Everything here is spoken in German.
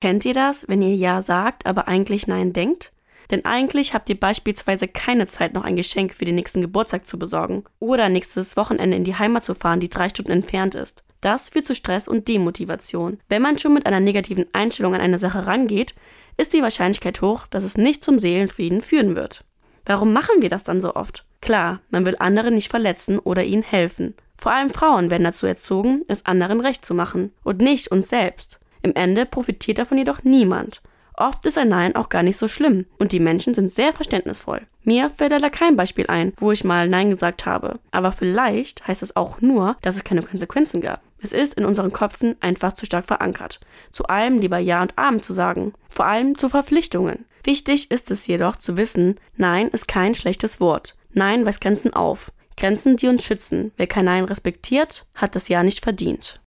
Kennt ihr das, wenn ihr Ja sagt, aber eigentlich Nein denkt? Denn eigentlich habt ihr beispielsweise keine Zeit, noch ein Geschenk für den nächsten Geburtstag zu besorgen oder nächstes Wochenende in die Heimat zu fahren, die drei Stunden entfernt ist. Das führt zu Stress und Demotivation. Wenn man schon mit einer negativen Einstellung an eine Sache rangeht, ist die Wahrscheinlichkeit hoch, dass es nicht zum Seelenfrieden führen wird. Warum machen wir das dann so oft? Klar, man will andere nicht verletzen oder ihnen helfen. Vor allem Frauen werden dazu erzogen, es anderen recht zu machen und nicht uns selbst. Im Ende profitiert davon jedoch niemand. Oft ist ein Nein auch gar nicht so schlimm und die Menschen sind sehr verständnisvoll. Mir fällt leider kein Beispiel ein, wo ich mal Nein gesagt habe. Aber vielleicht heißt es auch nur, dass es keine Konsequenzen gab. Es ist in unseren Köpfen einfach zu stark verankert. Zu allem lieber Ja und Abend zu sagen. Vor allem zu Verpflichtungen. Wichtig ist es jedoch zu wissen, Nein ist kein schlechtes Wort. Nein weist Grenzen auf. Grenzen, die uns schützen. Wer kein Nein respektiert, hat das Ja nicht verdient.